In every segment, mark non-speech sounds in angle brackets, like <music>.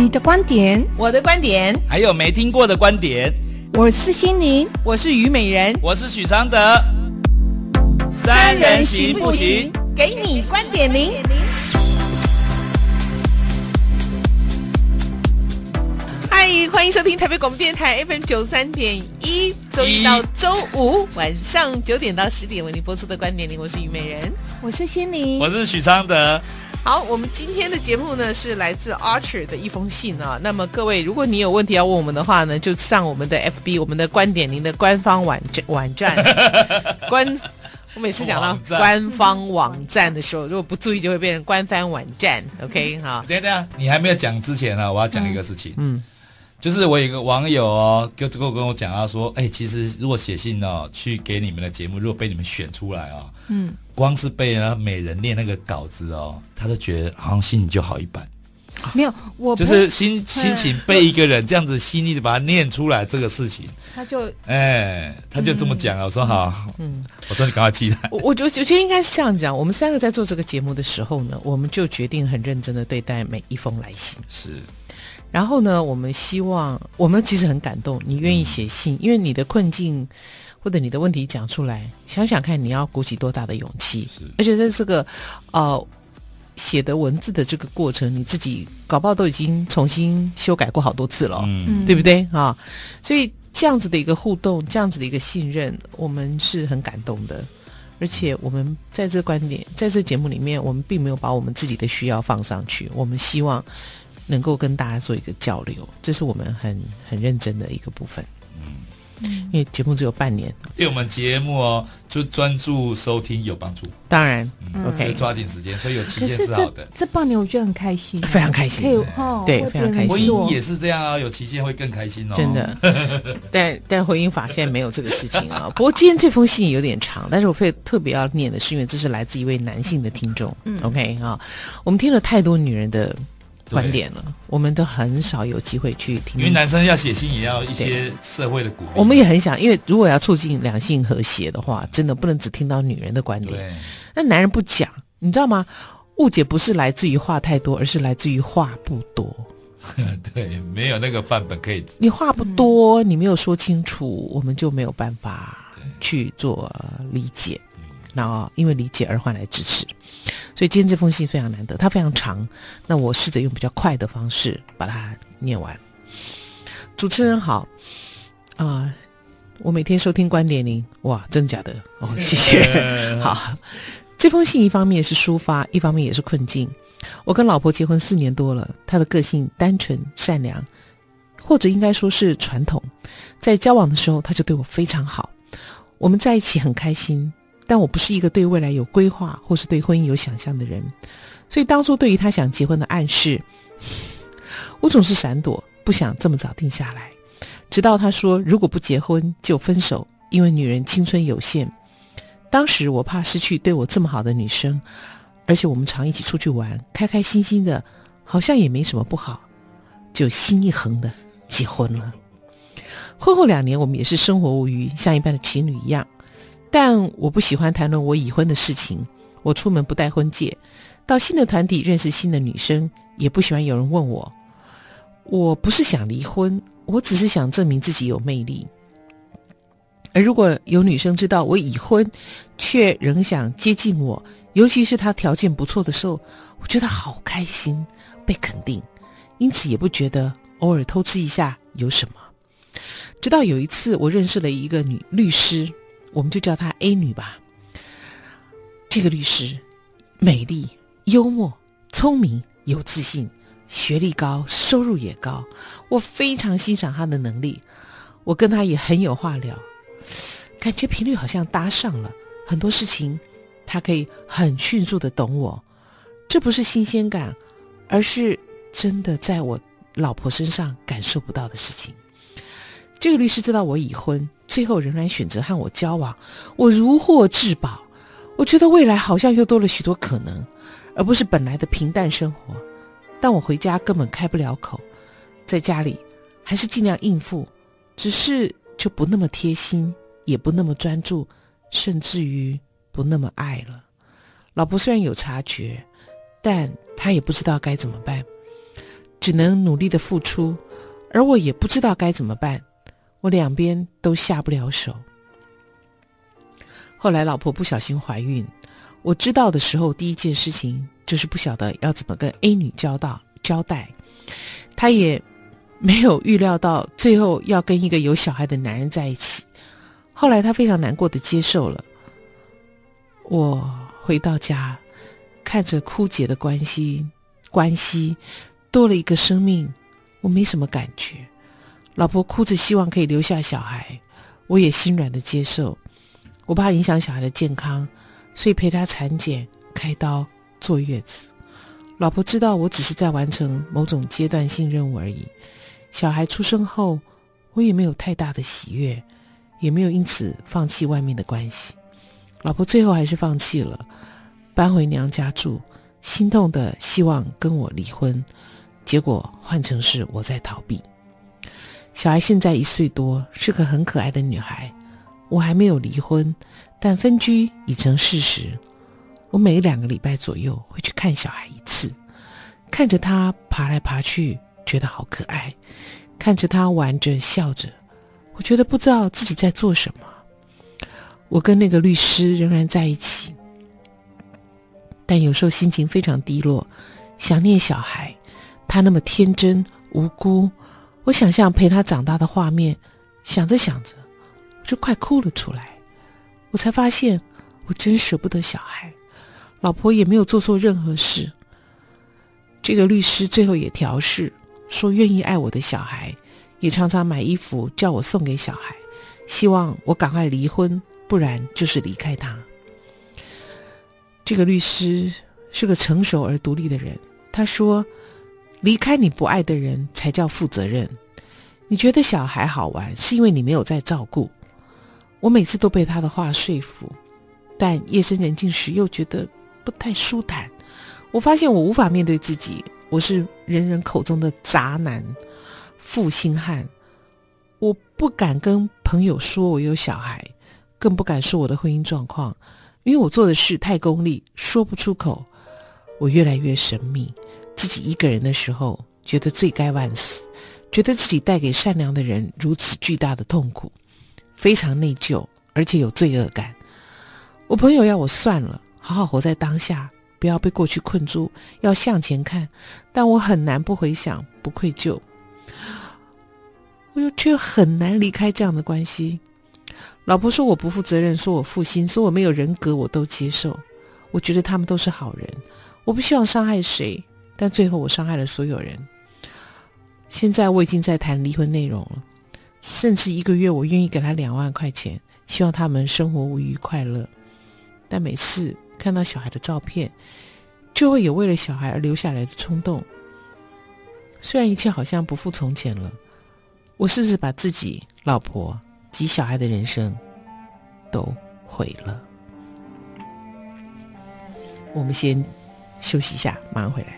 你的观点，我的观点，还有没听过的观点。我是心灵，我是虞美人，我是许常德。三人行不行？给你观点零。嗨，欢迎收听台北广播电台 FM 九三点一，周一到周五晚上九点到十点为您播出的观点零。我是虞美人，我是心灵，我是许常德。好，我们今天的节目呢是来自 Archer 的一封信啊。那么各位，如果你有问题要问我们的话呢，就上我们的 FB，我们的观点您的官方网站网站 <laughs> 官。我每次讲到官方网站的时候，如果不注意，就会变成官方网站。OK，好。等等，你还没有讲之前呢、啊，我要讲一个事情。嗯，就是我有一个网友哦，就跟我跟我讲到说，哎，其实如果写信哦，去给你们的节目，如果被你们选出来哦，嗯。光是被那美人念那个稿子哦，他都觉得好像心情就好一半。没有，我就是心 <laughs> 心情被一个人这样子细腻的把它念出来这个事情，他就哎，他就这么讲了。我说好，嗯，我说你赶快记得。我我觉我觉得应该是这样讲。我们三个在做这个节目的时候呢，我们就决定很认真的对待每一封来信。是，然后呢，我们希望我们其实很感动，你愿意写信，因为你的困境。或者你的问题讲出来，想想看你要鼓起多大的勇气。而且在这个呃写的文字的这个过程，你自己搞不好都已经重新修改过好多次了，嗯，对不对啊？所以这样子的一个互动，这样子的一个信任，我们是很感动的。而且我们在这观点，在这节目里面，我们并没有把我们自己的需要放上去，我们希望能够跟大家做一个交流，这是我们很很认真的一个部分。因为节目只有半年，对我们节目哦，就专注收听有帮助。当然、嗯、，OK，抓紧时间，所以有期限是好的。这，这半年我觉得很开心，非常开心，对，哦、对非常开心。婚姻也是这样啊，有期限会更开心哦。真的，<laughs> 但但婚姻法现在没有这个事情啊。<laughs> 不过今天这封信有点长，但是我会特别要念的是，因为这是来自一位男性的听众。嗯，OK 啊，我们听了太多女人的。观点了，我们都很少有机会去听。因为男生要写信，也要一些社会的鼓励。我们也很想，因为如果要促进两性和谐的话，真的不能只听到女人的观点。对，那男人不讲，你知道吗？误解不是来自于话太多，而是来自于话不多。<laughs> 对，没有那个范本可以。你话不多，你没有说清楚，我们就没有办法去做理解。然后因为理解而换来支持。所以今天这封信非常难得，它非常长。那我试着用比较快的方式把它念完。主持人好，啊、呃，我每天收听观点零，哇，真的假的？哦，谢谢。<laughs> 好，这封信一方面是抒发，一方面也是困境。我跟老婆结婚四年多了，她的个性单纯善良，或者应该说是传统。在交往的时候，她就对我非常好，我们在一起很开心。但我不是一个对未来有规划或是对婚姻有想象的人，所以当初对于他想结婚的暗示，<laughs> 我总是闪躲，不想这么早定下来。直到他说如果不结婚就分手，因为女人青春有限。当时我怕失去对我这么好的女生，而且我们常一起出去玩，开开心心的，好像也没什么不好，就心一横的结婚了。婚后两年，我们也是生活无虞，像一般的情侣一样。但我不喜欢谈论我已婚的事情。我出门不带婚戒，到新的团体认识新的女生，也不喜欢有人问我。我不是想离婚，我只是想证明自己有魅力。而如果有女生知道我已婚，却仍想接近我，尤其是她条件不错的时候，我觉得好开心，被肯定，因此也不觉得偶尔偷吃一下有什么。直到有一次，我认识了一个女律师。我们就叫她 A 女吧。这个律师美丽、幽默、聪明、有自信，学历高，收入也高。我非常欣赏她的能力，我跟她也很有话聊，感觉频率好像搭上了。很多事情，她可以很迅速的懂我。这不是新鲜感，而是真的在我老婆身上感受不到的事情。这个律师知道我已婚。最后仍然选择和我交往，我如获至宝。我觉得未来好像又多了许多可能，而不是本来的平淡生活。但我回家根本开不了口，在家里还是尽量应付，只是就不那么贴心，也不那么专注，甚至于不那么爱了。老婆虽然有察觉，但她也不知道该怎么办。只能努力的付出，而我也不知道该怎么办，我两边都下不了手。后来老婆不小心怀孕，我知道的时候，第一件事情就是不晓得要怎么跟 A 女交道交代，她也没有预料到最后要跟一个有小孩的男人在一起。后来她非常难过的接受了。我回到家，看着枯竭的关系，关系多了一个生命，我没什么感觉。老婆哭着希望可以留下小孩，我也心软的接受。我怕影响小孩的健康，所以陪他产检、开刀、坐月子。老婆知道我只是在完成某种阶段性任务而已。小孩出生后，我也没有太大的喜悦，也没有因此放弃外面的关系。老婆最后还是放弃了，搬回娘家住，心痛的希望跟我离婚，结果换成是我在逃避。小孩现在一岁多，是个很可爱的女孩。我还没有离婚，但分居已成事实。我每两个礼拜左右会去看小孩一次，看着他爬来爬去，觉得好可爱；看着他玩着笑着，我觉得不知道自己在做什么。我跟那个律师仍然在一起，但有时候心情非常低落，想念小孩。他那么天真无辜，我想象陪他长大的画面，想着想着，就快哭了出来。我才发现，我真舍不得小孩，老婆也没有做错任何事。这个律师最后也调试，说愿意爱我的小孩，也常常买衣服叫我送给小孩，希望我赶快离婚。不然就是离开他。这个律师是个成熟而独立的人。他说：“离开你不爱的人才叫负责任。你觉得小孩好玩，是因为你没有在照顾。”我每次都被他的话说服，但夜深人静时又觉得不太舒坦。我发现我无法面对自己，我是人人口中的渣男、负心汉。我不敢跟朋友说我有小孩。更不敢说我的婚姻状况，因为我做的事太功利，说不出口。我越来越神秘，自己一个人的时候，觉得罪该万死，觉得自己带给善良的人如此巨大的痛苦，非常内疚，而且有罪恶感。我朋友要我算了，好好活在当下，不要被过去困住，要向前看。但我很难不回想，不愧疚。我又却很难离开这样的关系。老婆说我不负责任，说我负心，说我没有人格，我都接受。我觉得他们都是好人，我不希望伤害谁，但最后我伤害了所有人。现在我已经在谈离婚内容了，甚至一个月我愿意给他两万块钱，希望他们生活无虞快乐。但每次看到小孩的照片，就会有为了小孩而留下来的冲动。虽然一切好像不复从前了，我是不是把自己、老婆？及小孩的人生都毁了。我们先休息一下，马上回来。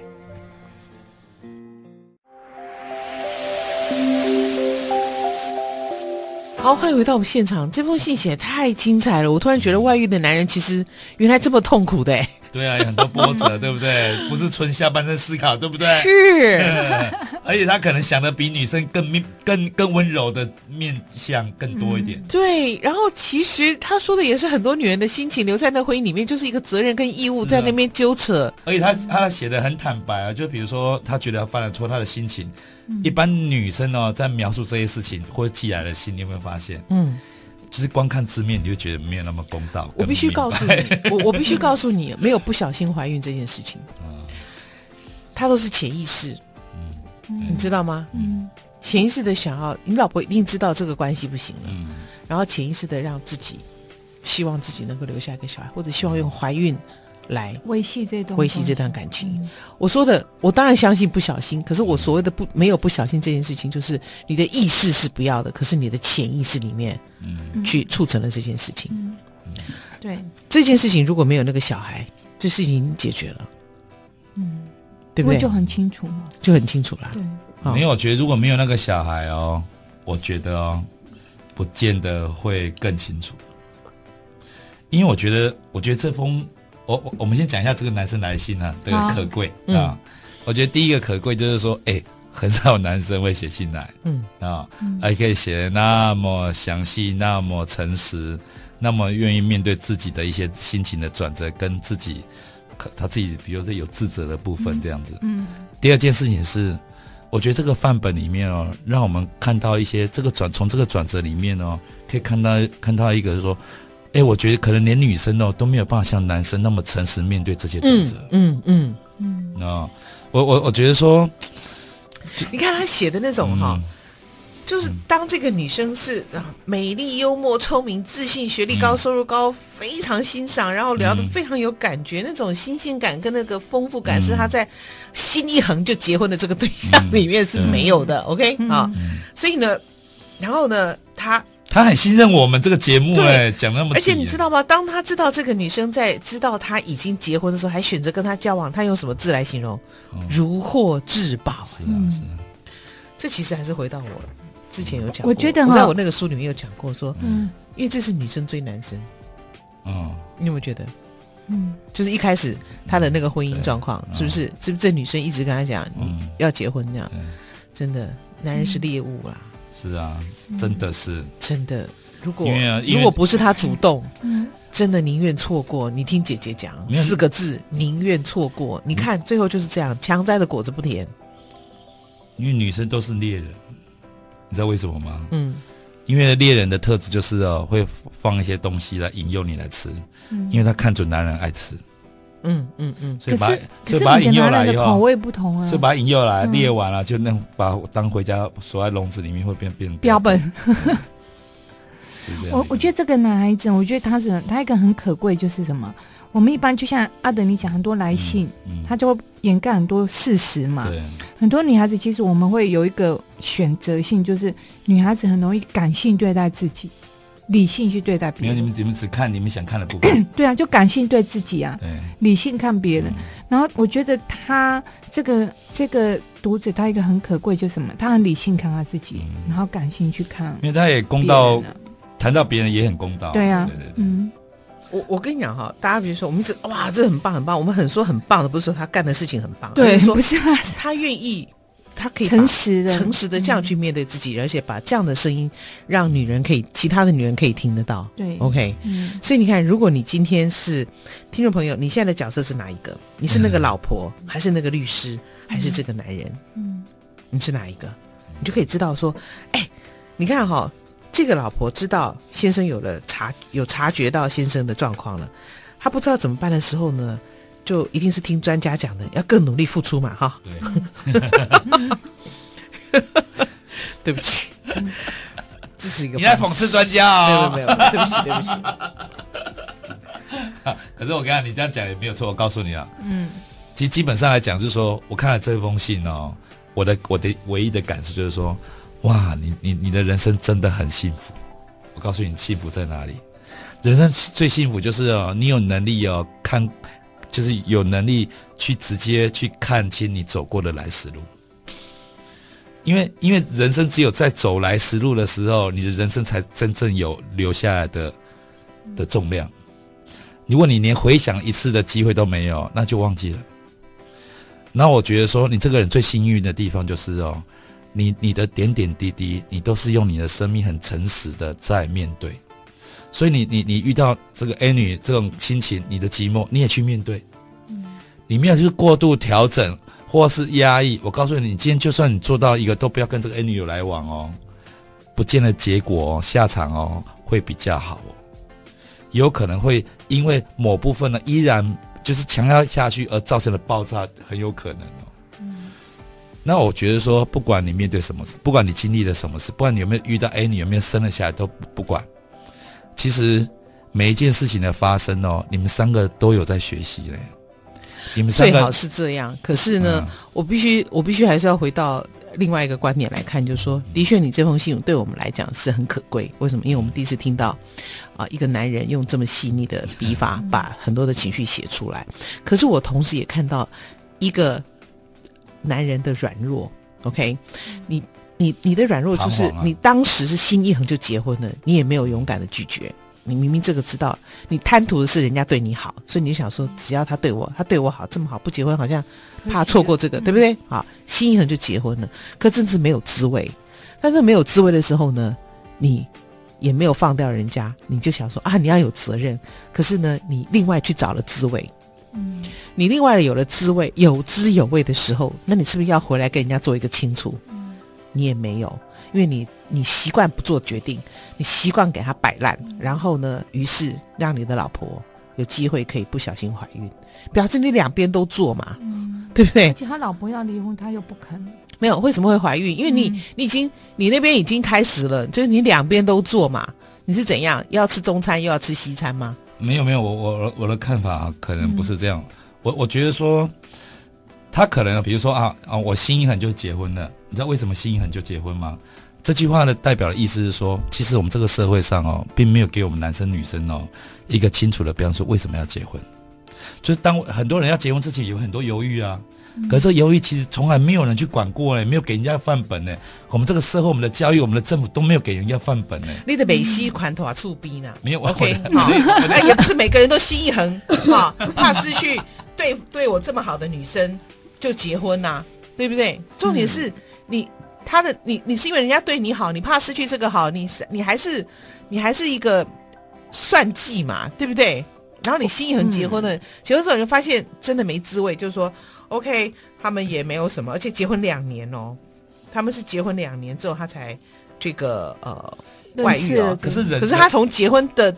好，欢迎回到我们现场。这封信写的太精彩了，我突然觉得外遇的男人其实原来这么痛苦的。对啊，有很多波折，对不对？不是纯下半身思考，对不对？是，<laughs> 而且他可能想的比女生更面、更更温柔的面相更多一点。嗯。对，然后其实他说的也是很多女人的心情，留在那婚姻里面就是一个责任跟义务在那边纠扯。啊、而且他他写的很坦白啊，就比如说他觉得他犯了错，他的心情，嗯、一般女生哦在描述这些事情或者寄来的信，你有没有发现？嗯。其实光看字面，你就觉得没有那么公道。我必须告诉你，我我必须告诉你，没有不小心怀孕这件事情，<laughs> 他都是潜意识，嗯，你知道吗？嗯，潜意识的想要，你老婆一定知道这个关系不行了，嗯，然后潜意识的让自己希望自己能够留下一个小孩，或者希望用怀孕。来维系这段维系这段感情。嗯、我说的，我当然相信不小心。可是我所谓的不没有不小心这件事情，就是你的意识是不要的，可是你的潜意识里面，嗯，去促成了这件事情。嗯，对，这件事情如果没有那个小孩，这事情已经解决了。嗯，对不对？就很清楚嘛，就很清楚了。对，哦、没有，我觉得如果没有那个小孩哦，我觉得哦，不见得会更清楚。因为我觉得，我觉得这封。我我们先讲一下这个男生来信啊，这个可贵啊。我我觉得第一个可贵就是说，哎，很少有男生会写信来，嗯啊，还可以写那么详细，那么诚实，那么愿意面对自己的一些心情的转折，跟自己他自己，比如说有自责的部分这样子。嗯。第二件事情是，我觉得这个范本里面哦，让我们看到一些这个转从这个转折里面哦，可以看到看到一个就是说。哎，我觉得可能连女生哦都没有办法像男生那么诚实面对这些转折。嗯嗯嗯嗯。我我我觉得说，你看他写的那种哈，嗯、就是当这个女生是美丽、幽默、聪明、自信、学历高、收入高，嗯、非常欣赏，然后聊得非常有感觉，嗯、那种新鲜感跟那个丰富感，是他在心一横就结婚的这个对象里面是没有的。嗯、OK 啊，嗯、所以呢，然后呢，他。他很信任我们这个节目，哎，讲那么，而且你知道吗？当他知道这个女生在知道他已经结婚的时候，还选择跟他交往，他用什么字来形容？如获至宝。是啊，是啊。这其实还是回到我之前有讲过，我觉得我在我那个书里面有讲过，说，嗯，因为这是女生追男生，嗯，你有没有觉得？嗯，就是一开始他的那个婚姻状况，是不是？是不是这女生一直跟他讲，你要结婚这样？真的，男人是猎物啦。是啊，真的是真的。如果如果不是他主动，真的宁愿错过。你听姐姐讲四个字：宁愿错过。你看最后就是这样，强摘的果子不甜。因为女生都是猎人，你知道为什么吗？嗯，因为猎人的特质就是哦，会放一些东西来引诱你来吃，因为他看准男人爱吃。嗯嗯嗯，所以把所以把他引诱来以后，口味不同啊，所以把他引诱来列完了，就那把当回家锁在笼子里面，会变变标本。<laughs> 我我觉得这个男孩子，我觉得他是他一个很可贵，就是什么？我们一般就像阿德你讲，很多来信，他就会掩盖很多事实嘛。对，很多女孩子其实我们会有一个选择性，就是女孩子很容易感性对待自己。理性去对待别人，没有你们，你们只看你们想看的部分。<clears throat> 对啊，就感性对自己啊，对，理性看别人。嗯、然后我觉得他这个这个读者，他一个很可贵，就是什么？他很理性看他自己，嗯、然后感性去看。因为他也公道，谈到别人也很公道。对啊，对对对。嗯，我我跟你讲哈，大家比如说，我们是哇，这很棒很棒，我们很说很棒的，不是说他干的事情很棒，对，说不是他，他愿意。他可以诚实的、诚实的这样去面对自己，嗯、而且把这样的声音让女人可以，其他的女人可以听得到。对，OK，嗯，所以你看，如果你今天是听众朋友，你现在的角色是哪一个？你是那个老婆，嗯、还是那个律师，还是这个男人？嗯，你是哪一个？你就可以知道说，哎，你看哈、哦，这个老婆知道先生有了察，有察觉到先生的状况了，她不知道怎么办的时候呢？就一定是听专家讲的，要更努力付出嘛，哈。对，<laughs> 对不起，这是一个。你在讽刺专家啊？没有没有，对不起对不起。<laughs> 可是我刚才你这样讲也没有错，我告诉你啊，嗯，其实基本上来讲，就是说我看了这封信哦，我的我的唯一的感受就是说，哇，你你你的人生真的很幸福。我告诉你，幸福在哪里？人生最幸福就是哦，你有能力哦看。就是有能力去直接去看清你走过的来时路，因为因为人生只有在走来时路的时候，你的人生才真正有留下来的的重量。如果你连回想一次的机会都没有，那就忘记了。那我觉得说，你这个人最幸运的地方就是哦，你你的点点滴滴，你都是用你的生命很诚实的在面对。所以你你你遇到这个 A 女这种心情，你的寂寞你也去面对，嗯，你没有就是过度调整或是压抑。我告诉你，你今天就算你做到一个，都不要跟这个 A 女有来往哦，不见得结果哦，下场哦会比较好哦，有可能会因为某部分呢依然就是强压下去而造成了爆炸，很有可能哦。嗯，那我觉得说，不管你面对什么事，不管你经历了什么事，不管你有没有遇到 A 女有没有生了下来，都不，不管。其实每一件事情的发生哦，你们三个都有在学习嘞。你们三个最好是这样，可是呢，嗯、我必须我必须还是要回到另外一个观点来看，就是说，的确，你这封信对我们来讲是很可贵。为什么？因为我们第一次听到啊，一个男人用这么细腻的笔法把很多的情绪写出来。可是我同时也看到一个男人的软弱。OK，你。你你的软弱就是你当时是心一横就结婚了，你也没有勇敢的拒绝，你明明这个知道，你贪图的是人家对你好，所以你就想说，只要他对我，他对我好这么好，不结婚好像怕错过这个，对不对？好，心一横就结婚了，可真是没有滋味。但是没有滋味的时候呢，你也没有放掉人家，你就想说啊，你要有责任。可是呢，你另外去找了滋味，嗯，你另外有了滋味，有滋有味的时候，那你是不是要回来跟人家做一个清楚？嗯，你也没有。因为你你习惯不做决定，你习惯给他摆烂，然后呢，于是让你的老婆有机会可以不小心怀孕，表示你两边都做嘛，嗯、对不对？而且他老婆要离婚，他又不肯。没有，为什么会怀孕？因为你、嗯、你已经你那边已经开始了，就是你两边都做嘛。你是怎样？要吃中餐又要吃西餐吗？没有没有，我我我的看法可能不是这样。嗯、我我觉得说，他可能比如说啊啊，我心一狠就结婚了。你知道为什么心一横就结婚吗？这句话呢，代表的意思是说，其实我们这个社会上哦，并没有给我们男生女生哦一个清楚的标准，说为什么要结婚。就是当很多人要结婚之前，有很多犹豫啊。嗯、可是这犹豫其实从来没有人去管过呢，没有给人家范本呢。我们这个社会、我们的教育、我们的政府都没有给人家范本呢。你的美西款头啊，触逼呢？没有，OK，好，也不是每个人都心一横啊，怕失去对对我这么好的女生就结婚呐、啊，对不对？重点是你。他的你你是因为人家对你好，你怕失去这个好，你是你还是你还是一个算计嘛，对不对？然后你心一横结婚了，结婚之后你就发现真的没滋味，就是说，OK，他们也没有什么，而且结婚两年哦，他们是结婚两年之后他才这个呃外遇哦，可是可是他从结婚的。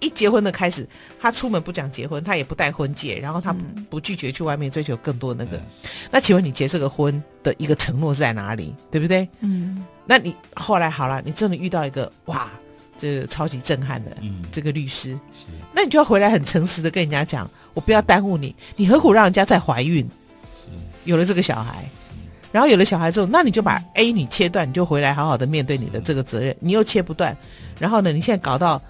一结婚的开始，他出门不讲结婚，他也不戴婚戒，然后他不拒绝去外面追求更多那个。嗯、那请问你结这个婚的一个承诺是在哪里？对不对？嗯。那你后来好了，你真的遇到一个哇，这个超级震撼的这个律师，嗯、那你就要回来很诚实的跟人家讲，我不要耽误你，你何苦让人家再怀孕？有了这个小孩，然后有了小孩之后，那你就把 A 你切断，你就回来好好的面对你的这个责任，你又切不断，然后呢，你现在搞到。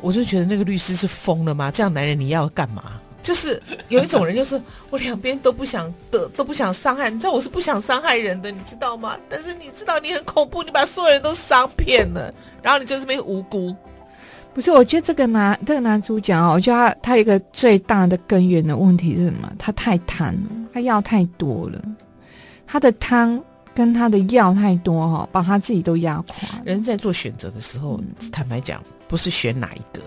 我就觉得那个律师是疯了吗？这样男人你要干嘛？就是有一种人，就是 <laughs> 我两边都不想得，都不想伤害。你知道我是不想伤害人的，你知道吗？但是你知道你很恐怖，你把所有人都伤骗了，然后你就是被无辜。不是，我觉得这个男这个男主角哦，我觉得他他一个最大的根源的问题是什么？他太贪了，他要太多了，他的贪跟他的要太多哈、哦，把他自己都压垮。人在做选择的时候，嗯、坦白讲。不是选哪一个，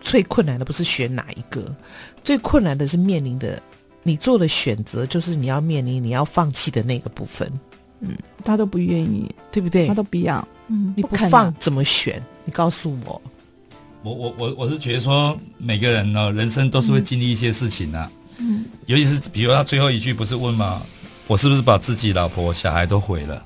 最困难的不是选哪一个，最困难的是面临的，你做的选择就是你要面临你要放弃的那个部分。嗯，他都不愿意，对不对？他都不要。嗯，你不放怎么选？你告诉我。我我我我是觉得说，每个人呢，人生都是会经历一些事情的。嗯，尤其是比如他最后一句不是问吗？我是不是把自己老婆小孩都毁了？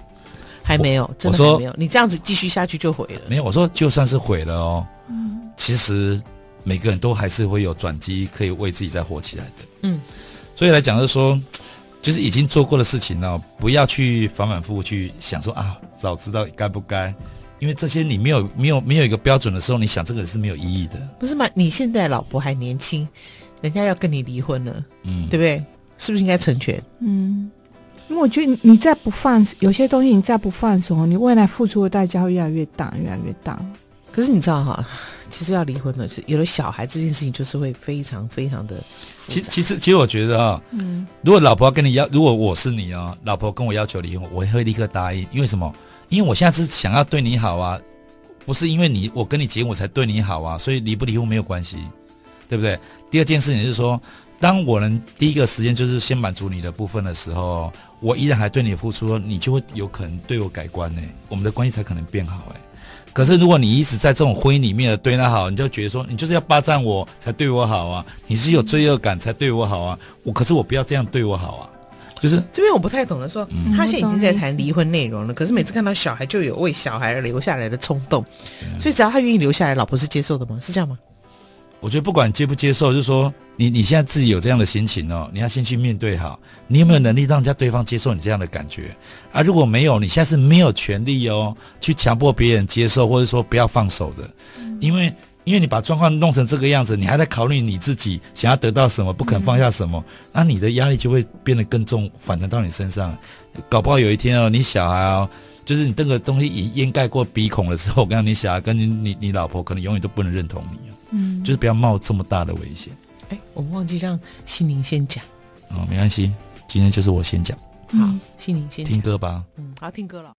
还没有，真的还没有。你这样子继续下去就毁了。没有，我说就算是毁了哦，嗯，其实每个人都还是会有转机，可以为自己再活起来的。嗯，所以来讲就是说，就是已经做过的事情呢，不要去反反复复去想说啊，早知道该不该，因为这些你没有没有没有一个标准的时候，你想这个是没有意义的。不是吗？你现在老婆还年轻，人家要跟你离婚了，嗯，对不对？是不是应该成全？嗯。因为我觉得你再不放有些东西，你再不放手，你未来付出的代价会越来越大，越来越大。可是你知道哈，其实要离婚的，是有了小孩这件事情，就是会非常非常的。其其实其实我觉得啊，嗯，如果老婆跟你要，如果我是你啊，老婆跟我要求离婚，我会立刻答应。因为什么？因为我现在是想要对你好啊，不是因为你我跟你结婚我才对你好啊，所以离不离婚没有关系，对不对？第二件事情就是说。当我能第一个时间就是先满足你的部分的时候，我依然还对你付出，你就会有可能对我改观呢，我们的关系才可能变好哎。可是如果你一直在这种婚姻里面的对他好，你就觉得说你就是要霸占我才对我好啊，你是有罪恶感才对我好啊，我可是我不要这样对我好啊，就是这边我不太懂得说，嗯、他现在已经在谈离婚内容了，可是每次看到小孩就有为小孩而留下来的冲动，嗯、所以只要他愿意留下来，老婆是接受的吗？是这样吗？我觉得不管接不接受，就是说你你现在自己有这样的心情哦，你要先去面对好。你有没有能力让人家对方接受你这样的感觉？啊，如果没有，你现在是没有权利哦，去强迫别人接受，或者说不要放手的。因为因为你把状况弄成这个样子，你还在考虑你自己想要得到什么，不肯放下什么，那你的压力就会变得更重，反弹到你身上。搞不好有一天哦，你小孩哦。就是你这个东西已掩盖过鼻孔的时候，我跟你讲，你小孩跟你你你老婆可能永远都不能认同你，嗯，就是不要冒这么大的危险。哎，我们忘记让心灵先讲，哦，没关系，今天就是我先讲，好，心灵先听歌吧，嗯，好，听歌了。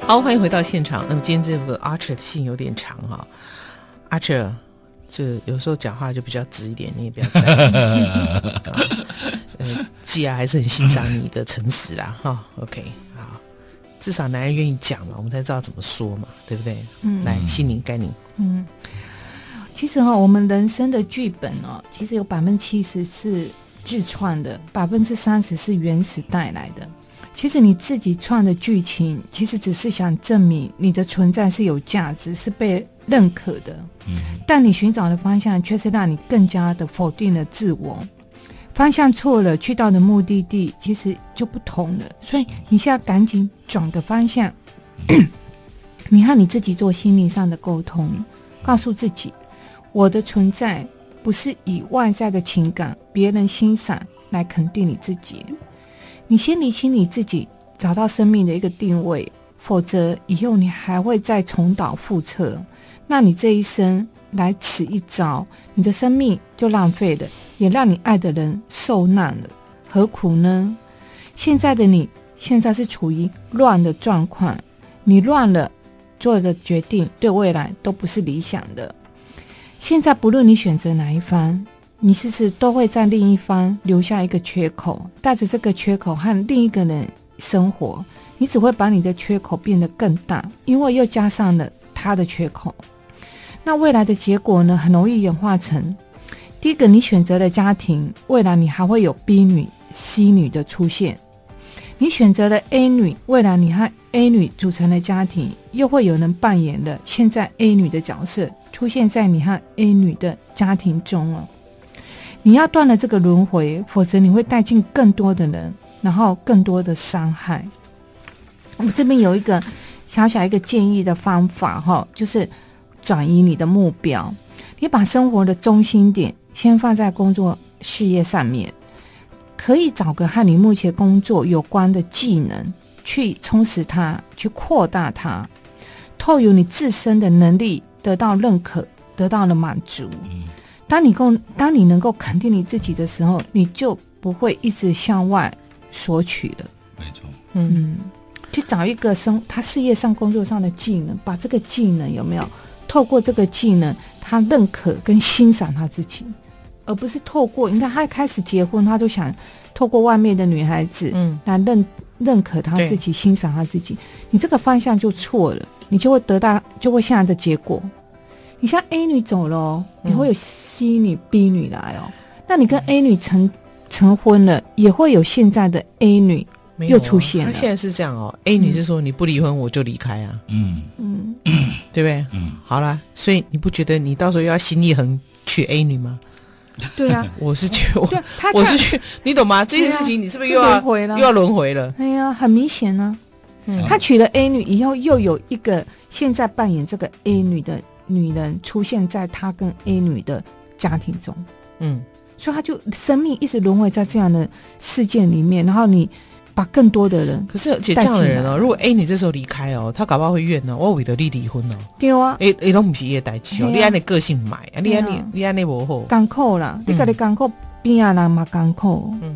好，欢迎回到现场。那么今天这个 Archer 的信有点长哈，Archer，这有时候讲话就比较直一点，你也不要在意。<laughs> 呃，既然还是很欣赏你的诚实啦，哈。OK，好，至少男人愿意讲嘛，我们才知道怎么说嘛，对不对？嗯，来，心灵该你。嗯，其实哈，我们人生的剧本哦，其实有百分之七十是自创的，百分之三十是原始带来的。其实你自己创的剧情，其实只是想证明你的存在是有价值，是被认可的。嗯，但你寻找的方向却是让你更加的否定了自我。方向错了，去到的目的地其实就不同了。所以你现在赶紧转个方向，<coughs> 你和你自己做心灵上的沟通，告诉自己，我的存在不是以外在的情感、别人欣赏来肯定你自己。你先理清你自己，找到生命的一个定位，否则以后你还会再重蹈覆辙。那你这一生来此一遭，你的生命就浪费了，也让你爱的人受难了，何苦呢？现在的你，现在是处于乱的状况，你乱了，做的决定对未来都不是理想的。现在不论你选择哪一方。你其实都会在另一方留下一个缺口，带着这个缺口和另一个人生活，你只会把你的缺口变得更大，因为又加上了他的缺口。那未来的结果呢？很容易演化成：第一个，你选择了家庭，未来你还会有 B 女、C 女的出现；你选择了 A 女，未来你和 A 女组成的家庭，又会有人扮演了现在 A 女的角色出现在你和 A 女的家庭中了。你要断了这个轮回，否则你会带进更多的人，然后更多的伤害。我们这边有一个小小一个建议的方法，哈，就是转移你的目标。你把生活的中心点先放在工作事业上面，可以找个和你目前工作有关的技能去充实它，去扩大它，透由你自身的能力得到认可，得到了满足。当你够，当你能够肯定你自己的时候，你就不会一直向外索取了。没错，嗯，去找一个生他事业上、工作上的技能，把这个技能有没有透过这个技能，他认可跟欣赏他自己，而不是透过你看他开始结婚，他就想透过外面的女孩子，嗯，来认认可他自己、欣赏他自己。你这个方向就错了，你就会得到就会现在的结果。你像 A 女走了，哦，你会有 C 女、B 女来哦。那你跟 A 女成成婚了，也会有现在的 A 女又出现了。他现在是这样哦，A 女是说你不离婚我就离开啊，嗯嗯，对不对？嗯，好了，所以你不觉得你到时候又要心一横娶 A 女吗？对啊，<laughs> 我是觉得我我是去，你懂吗？这件事情你是不是又要又要轮回了？哎呀，很明显呢。他娶了 A 女以后，又有一个现在扮演这个 A 女的。女人出现在他跟 A 女的家庭中，嗯，所以他就生命一直轮回在这样的事件里面，然后你把更多的人，可是姐这样的人哦，如果 A 女这时候离开哦，他搞不好会怨哦，我为了你离婚哦，对啊，A A 都不是伊的代志哦，你按你个性买，你按你你按你无好，艰苦啦，你家己艰苦，边啊人嘛艰苦，嗯，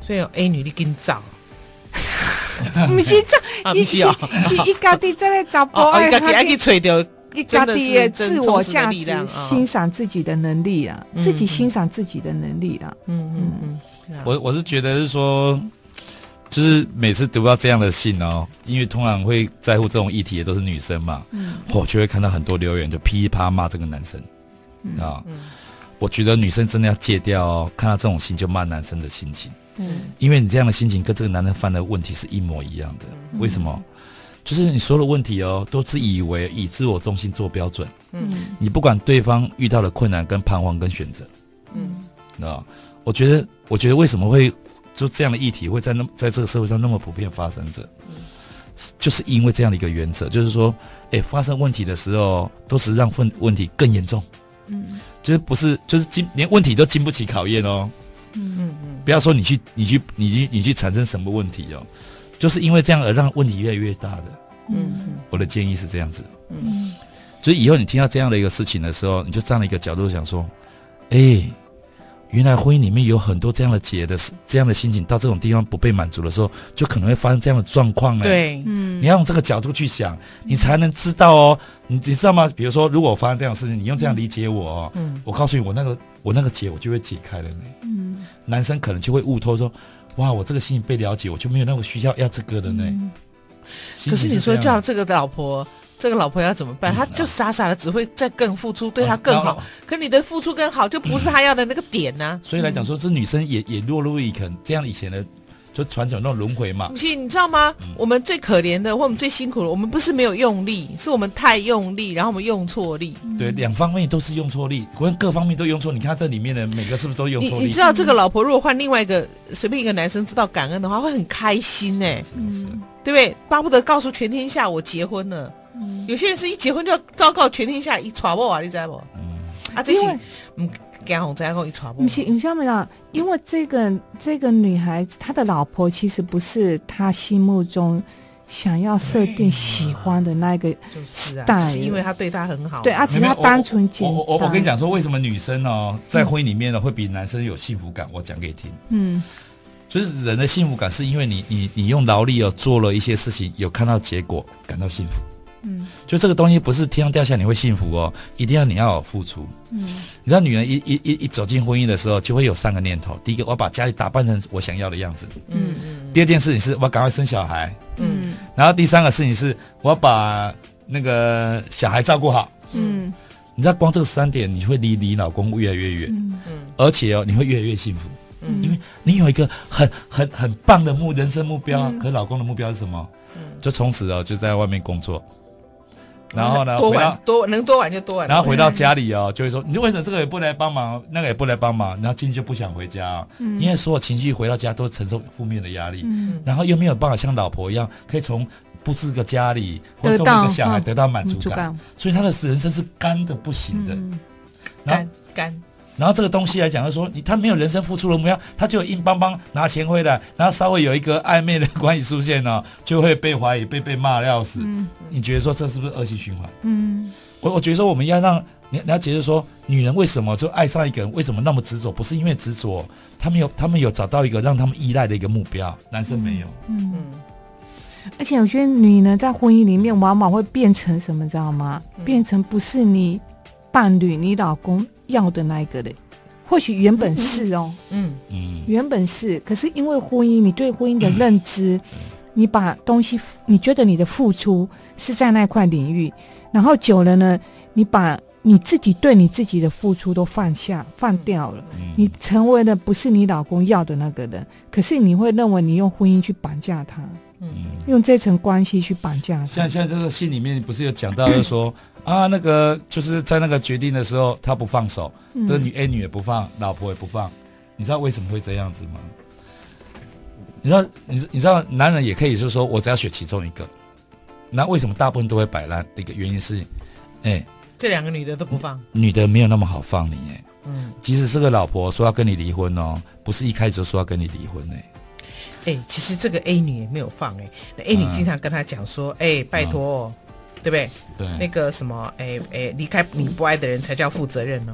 所以 A 女你紧走。<laughs> 不是这，一是一家己在那找波，一家己爱去找掉。一家的自我价值，欣赏自己的能力啊，自己欣赏自己的能力啊。嗯嗯。嗯，我我是觉得是说，就是每次读到这样的信哦，因为通常会在乎这种议题的都是女生嘛，嗯，我就会看到很多留言就噼里啪骂这个男生啊。我觉得女生真的要戒掉哦，看到这种信就骂男生的心情，嗯，因为你这样的心情跟这个男人犯的问题是一模一样的。为什么？就是你所有的问题哦，都自以为以自我中心做标准。嗯，你不管对方遇到的困难跟彷徨跟选择，嗯，啊，我觉得，我觉得为什么会就这样的议题会在那在这个社会上那么普遍发生着，嗯，就是因为这样的一个原则，就是说，哎，发生问题的时候，都是让问问题更严重，嗯，就是不是就是经连问题都经不起考验哦，嗯嗯嗯，不要说你去你去你去你去产生什么问题哦，就是因为这样而让问题越来越大的。嗯，我的建议是这样子。嗯，所以以后你听到这样的一个事情的时候，你就站了一个角度想说，哎。原来婚姻里面有很多这样的结的这样的心情，到这种地方不被满足的时候，就可能会发生这样的状况呢。对，嗯，你要用这个角度去想，你才能知道哦。你你知道吗？比如说，如果我发生这样的事情，你用这样理解我哦，嗯，我告诉你，我那个我那个结我就会解开了呢。嗯，男生可能就会悟透说，哇，我这个心情被了解，我就没有那么需要要这个的呢。嗯，可是你说叫这个老婆。这个老婆要怎么办？他就傻傻的只会再更付出，对他更好。可你的付出更好，就不是他要的那个点呢？所以来讲说，这女生也也落入一肯这样以前的就传统那种轮回嘛。母亲，你知道吗？我们最可怜的，或我们最辛苦的，我们不是没有用力，是我们太用力，然后我们用错力。对，两方面都是用错力，可能各方面都用错。你看这里面的每个是不是都用错力？你知道这个老婆如果换另外一个随便一个男生知道感恩的话，会很开心哎，是是，对不对？巴不得告诉全天下我结婚了。有些人是一结婚就要昭告全天下一传播啊，你知道不？嗯，啊，这些嗯，干红在后一传播。不是，你知道没有？因为这个这个女孩子，她的老婆其实不是她心目中想要设定喜欢的那个，就是啊，是因为她对她很好。对啊，只是她单纯简单。我我我跟你讲说，为什么女生哦，在婚姻里面呢会比男生有幸福感？我讲给你听。嗯，就是人的幸福感，是因为你你你用劳力哦做了一些事情，有看到结果，感到幸福。嗯，就这个东西不是天上掉下来你会幸福哦，一定要你要有付出。嗯，你知道女人一一一一走进婚姻的时候，就会有三个念头：第一个，我要把家里打扮成我想要的样子。嗯嗯。第二件事情是我要赶快生小孩。嗯。然后第三个事情是我要把那个小孩照顾好。嗯。你知道光这个三点，你会离离老公越来越远。嗯。而且哦，你会越来越幸福。嗯。因为你有一个很很很棒的目人生目标，可老公的目标是什么？嗯。就从此哦，就在外面工作。然后呢，多晚多能多晚就多晚。然后回到家里哦，就会说，你为什么这个也不来帮忙，那个也不来帮忙？然后进去就不想回家，嗯，因为所有情绪回到家都承受负面的压力，嗯，然后又没有办法像老婆一样，可以从布置个家里或者一个小孩得到满足感，所以他的人生是干的不行的，干干。然后这个东西来讲，就是说你他没有人生付出的目标，他就硬邦邦拿钱回来，然后稍微有一个暧昧的关系出现呢，<laughs> 就会被怀疑、被被骂的要死。嗯，你觉得说这是不是恶性循环？嗯，我我觉得说我们要让你了解，就是说女人为什么就爱上一个人，为什么那么执着？不是因为执着，他们有他们有找到一个让他们依赖的一个目标，男生没有。嗯，而且我觉得女人在婚姻里面往往会变成什么，知道吗？变成不是你伴侣、你老公。要的那一个人，或许原本是哦，嗯。嗯，原本是，可是因为婚姻，你对婚姻的认知，你把东西，你觉得你的付出是在那块领域，然后久了呢，你把你自己对你自己的付出都放下放掉了，你成为了不是你老公要的那个人，可是你会认为你用婚姻去绑架他，嗯，用这层关系去绑架他。像像这个信里面不是有讲到，就是说。啊，那个就是在那个决定的时候，他不放手，嗯、这女 A 女也不放，老婆也不放，你知道为什么会这样子吗？你知道，你你知道，男人也可以就是说我只要选其中一个，那为什么大部分都会摆烂？一个原因是，哎，这两个女的都不放，女的没有那么好放你哎，嗯，即使是个老婆说要跟你离婚哦，不是一开始就说要跟你离婚哎，哎，其实这个 A 女也没有放哎，那 A 女经常跟他讲说，哎、嗯，拜托、哦。嗯对不对？对，那个什么，哎哎，离开你不爱的人才叫负责任哦。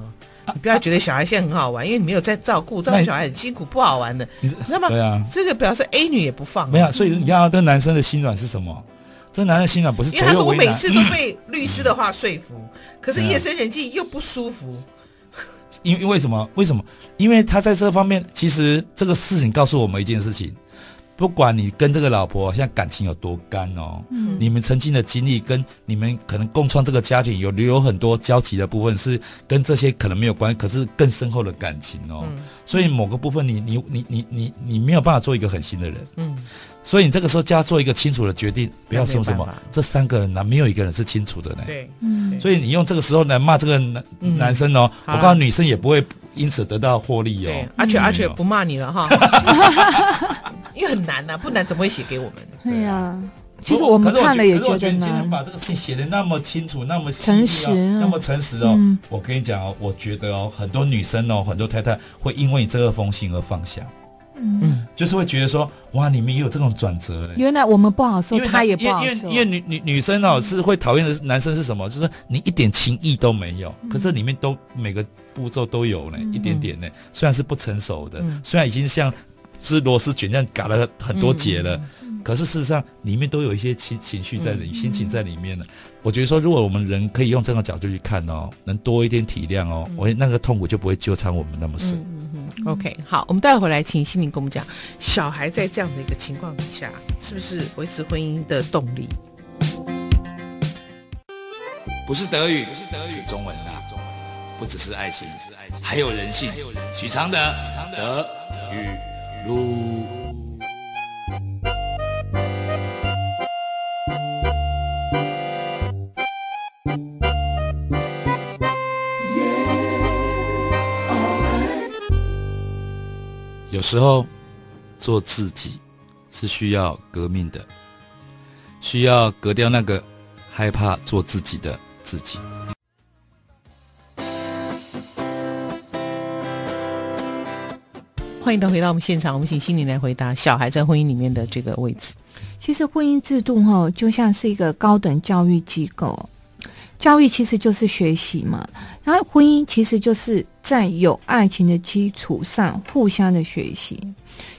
你不要觉得小孩现在很好玩，因为你没有在照顾，照顾小孩很辛苦，不好玩的，你知道吗？对啊，这个表示 A 女也不放。没有，所以你看，这男生的心软是什么？这男的心软不是因为他说我每次都被律师的话说服，可是夜深人静又不舒服。因为为什么？为什么？因为他在这方面，其实这个事情告诉我们一件事情。不管你跟这个老婆现在感情有多干哦，嗯，你们曾经的经历跟你们可能共创这个家庭有留有很多交集的部分，是跟这些可能没有关系，可是更深厚的感情哦。嗯，所以某个部分你你你你你你没有办法做一个狠心的人，嗯，所以你这个时候就要做一个清楚的决定，不要说什么这三个人呢，没有一个人是清楚的呢。对，嗯，所以你用这个时候来骂这个男男生哦，我告诉女生也不会因此得到获利哦。对，而且而且不骂你了哈。<laughs> 因为很难呐，不难怎么会写给我们？<laughs> 对呀，其实我们看了也觉得难。今天把这个事情写的那么清楚，那么诚实，那么诚实哦。我跟你讲哦，我觉得哦，很多女生哦，很多太太会因为你这个封信而放下。嗯，就是会觉得说，哇，里面也有这种转折。原来我们不好受，他也不好说。因为因为女女女生哦，是会讨厌的男生是什么？就是你一点情意都没有，可是里面都每个步骤都有呢，一点点呢。虽然是不成熟的，虽然已经像是螺丝卷这样嘎了很多节了，可是事实上里面都有一些情情绪在里，心情在里面呢。我觉得说，如果我们人可以用这个角度去看哦，能多一点体谅哦，我那个痛苦就不会纠缠我们那么深。OK，好，我们待会来请心灵跟我们讲，小孩在这样的一个情况底下，是不是维持婚姻的动力？不是德语，不是德语，是中文啊，不只是爱情，还有人性。许常德，德语路。有时候，做自己是需要革命的，需要革掉那个害怕做自己的自己。欢迎都回到我们现场，我们请心灵来回答小孩在婚姻里面的这个位置。其实婚姻制度哈，就像是一个高等教育机构。教育其实就是学习嘛，然后婚姻其实就是在有爱情的基础上互相的学习。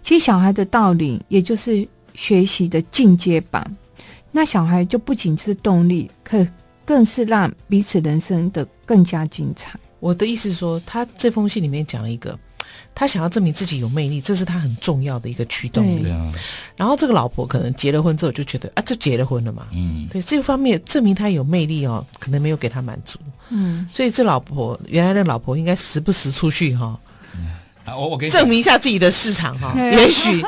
其实小孩的道理也就是学习的进阶版，那小孩就不仅是动力，可更是让彼此人生的更加精彩。我的意思是说，他这封信里面讲了一个。他想要证明自己有魅力，这是他很重要的一个驱动力。然后这个老婆可能结了婚之后就觉得啊，这结了婚了嘛，嗯，对，这方面证明他有魅力哦，可能没有给他满足，嗯，所以这老婆原来的老婆应该时不时出去哈，啊，我我给你证明一下自己的市场哈，<laughs> 也许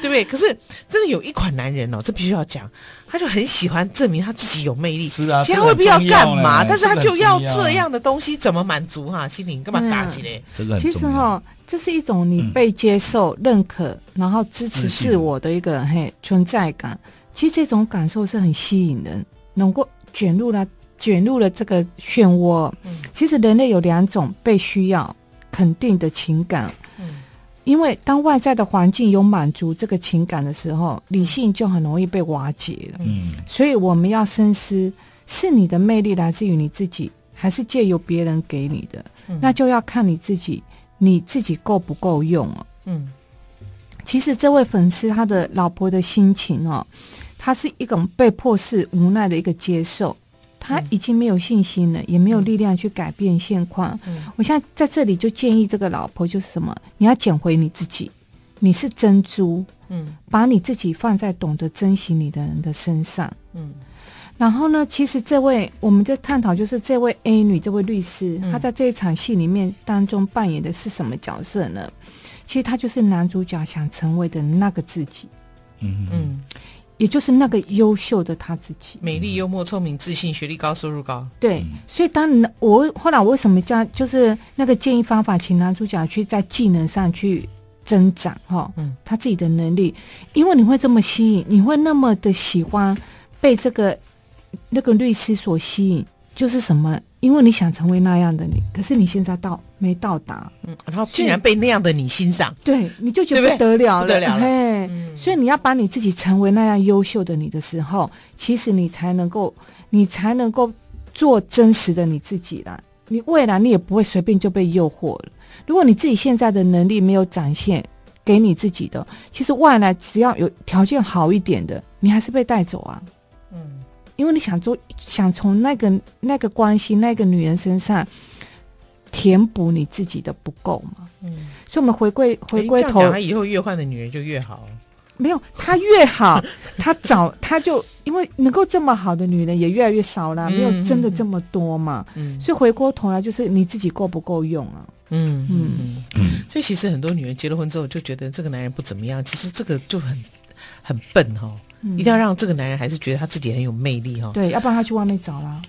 对不对？可是真的有一款男人哦，这必须要讲，他就很喜欢证明他自己有魅力，是啊，其他未必要干嘛，但是他就要这样的东西，怎么满足哈？心灵干嘛打击嘞？这个其实哈。这是一种你被接受、嗯、认可，然后支持自我的一个嘿存在感。其实这种感受是很吸引人，能够卷入了卷入了这个漩涡。嗯、其实人类有两种被需要肯定的情感。嗯、因为当外在的环境有满足这个情感的时候，理性就很容易被瓦解了。嗯，所以我们要深思：是你的魅力来自于你自己，还是借由别人给你的？嗯、那就要看你自己。你自己够不够用哦？嗯，其实这位粉丝他的老婆的心情哦，他是一种被迫式无奈的一个接受，他已经没有信心了，也没有力量去改变现况。嗯，我现在在这里就建议这个老婆就是什么？你要捡回你自己，你是珍珠，嗯，把你自己放在懂得珍惜你的人的身上，嗯。然后呢，其实这位我们在探讨，就是这位 A 女，这位律师，她在这一场戏里面当中扮演的是什么角色呢？其实她就是男主角想成为的那个自己，嗯嗯，也就是那个优秀的他自己，美丽、幽默、聪明、自信、学历高、收入高。对，所以当我后来我为什么叫就是那个建议方法，请男主角去在技能上去增长哈，嗯，他自己的能力，因为你会这么吸引，你会那么的喜欢被这个。那个律师所吸引就是什么？因为你想成为那样的你，可是你现在到没到达，嗯，然后竟然被那样的你欣赏，对，你就觉得不得了了，不得了了，嘿，嗯，所以你要把你自己成为那样优秀的你的时候，其实你才能够，你才能够做真实的你自己啦。你未来你也不会随便就被诱惑了。如果你自己现在的能力没有展现给你自己的，其实外来只要有条件好一点的，你还是被带走啊。因为你想做，想从那个那个关系那个女人身上填补你自己的不够嘛？嗯，所以我们回归回归头，他以后越换的女人就越好。没有，他越好，<laughs> 他找他就因为能够这么好的女人也越来越少了，没有真的这么多嘛。嗯，所以回过头来就是你自己够不够用啊？嗯嗯嗯。所以其实很多女人结了婚之后就觉得这个男人不怎么样，其实这个就很很笨哈。一定要让这个男人还是觉得他自己很有魅力哈，对，要不然他去外面找啦。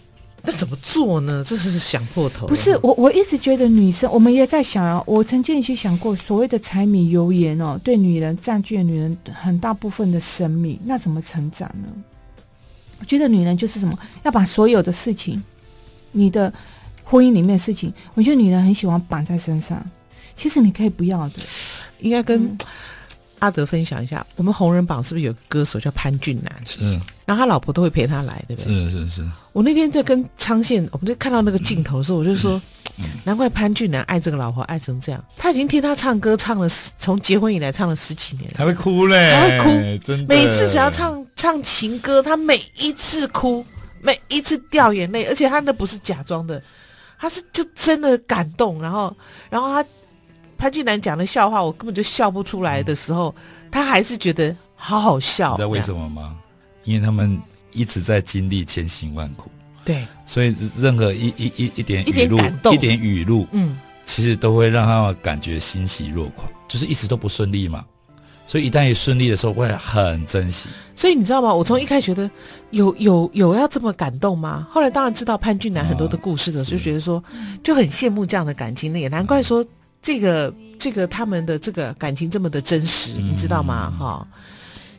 那怎么做呢？这是想破头。不是我，我一直觉得女生，我们也在想啊。我曾经去想过，所谓的柴米油盐哦，对女人占据了女人很大部分的生命，那怎么成长呢？我觉得女人就是什么，要把所有的事情，你的婚姻里面的事情，我觉得女人很喜欢绑在身上。其实你可以不要的。应该跟阿德分享一下，我们红人榜是不是有个歌手叫潘俊南？是，然后他老婆都会陪他来，对不对？是是是。我那天在跟昌宪，我们在看到那个镜头的时候，我就说。难怪潘俊南爱这个老婆爱成这样，他已经听他唱歌唱了从结婚以来唱了十几年了，还会哭嘞，还会哭，真的。每次只要唱唱情歌，他每一次哭，每一次掉眼泪，而且他那不是假装的，他是就真的感动。然后，然后他潘俊南讲的笑话，我根本就笑不出来的时候，他还是觉得好好笑。你知道为什么吗？因为他们一直在经历千辛万苦。对，所以任何一一一一点语录，一点语录，嗯，其实都会让他们感觉欣喜若狂，就是一直都不顺利嘛，所以一旦一顺利的时候，会很珍惜。所以你知道吗？我从一开始觉得有有有要这么感动吗？后来当然知道潘俊南很多的故事的时候，就觉得说就很羡慕这样的感情，那也难怪说这个这个他们的这个感情这么的真实，你知道吗？哈。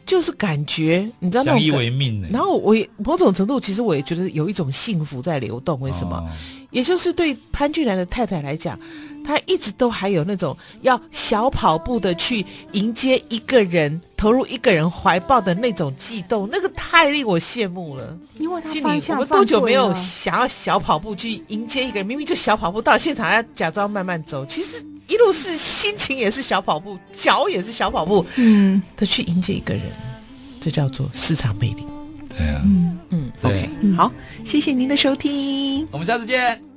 就是感觉，你知道那种，相依为命欸。然后我也某种程度，其实我也觉得有一种幸福在流动。为什么？哦、也就是对潘俊南的太太来讲，她一直都还有那种要小跑步的去迎接一个人，投入一个人怀抱的那种悸动，那个太令我羡慕了。因为他心里我们多久没有想要小跑步去迎接一个人？明明就小跑步，到了现场要假装慢慢走，其实。一路是心情也是小跑步，脚也是小跑步，嗯，的去迎接一个人，这叫做市场魅力。对啊，嗯嗯，OK，好，谢谢您的收听，我们下次见。